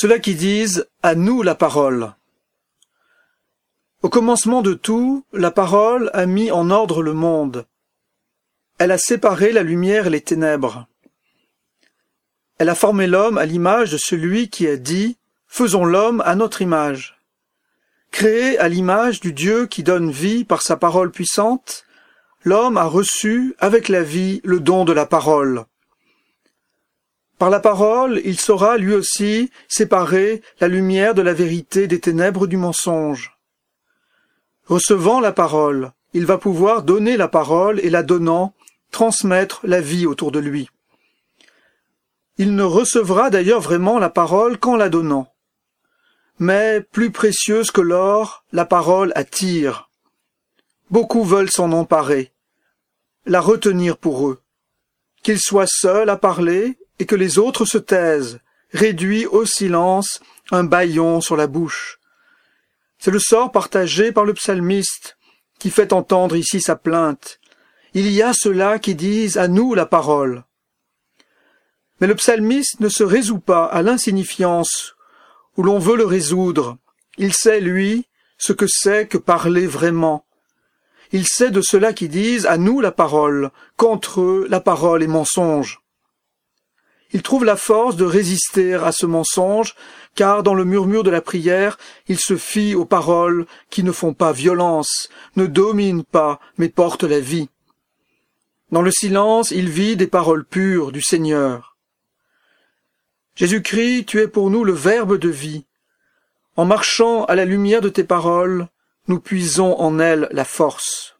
Ceux-là qui disent à nous la parole. Au commencement de tout, la parole a mis en ordre le monde. Elle a séparé la lumière et les ténèbres. Elle a formé l'homme à l'image de celui qui a dit Faisons l'homme à notre image. Créé à l'image du Dieu qui donne vie par sa parole puissante, l'homme a reçu avec la vie le don de la parole. Par la parole, il saura lui aussi séparer la lumière de la vérité des ténèbres du mensonge. Recevant la parole, il va pouvoir donner la parole et la donnant, transmettre la vie autour de lui. Il ne recevra d'ailleurs vraiment la parole qu'en la donnant. Mais plus précieuse que l'or, la parole attire. Beaucoup veulent s'en emparer, la retenir pour eux. Qu'il soit seul à parler et que les autres se taisent, réduit au silence un bâillon sur la bouche. C'est le sort partagé par le psalmiste, qui fait entendre ici sa plainte. Il y a ceux-là qui disent à nous la parole. Mais le psalmiste ne se résout pas à l'insignifiance où l'on veut le résoudre. Il sait, lui, ce que c'est que parler vraiment. Il sait de ceux-là qui disent à nous la parole, qu'entre eux la parole est mensonge. Il trouve la force de résister à ce mensonge, car dans le murmure de la prière, il se fie aux paroles qui ne font pas violence, ne dominent pas, mais portent la vie. Dans le silence, il vit des paroles pures du Seigneur. Jésus-Christ, tu es pour nous le Verbe de vie. En marchant à la lumière de tes paroles, nous puisons en elles la force.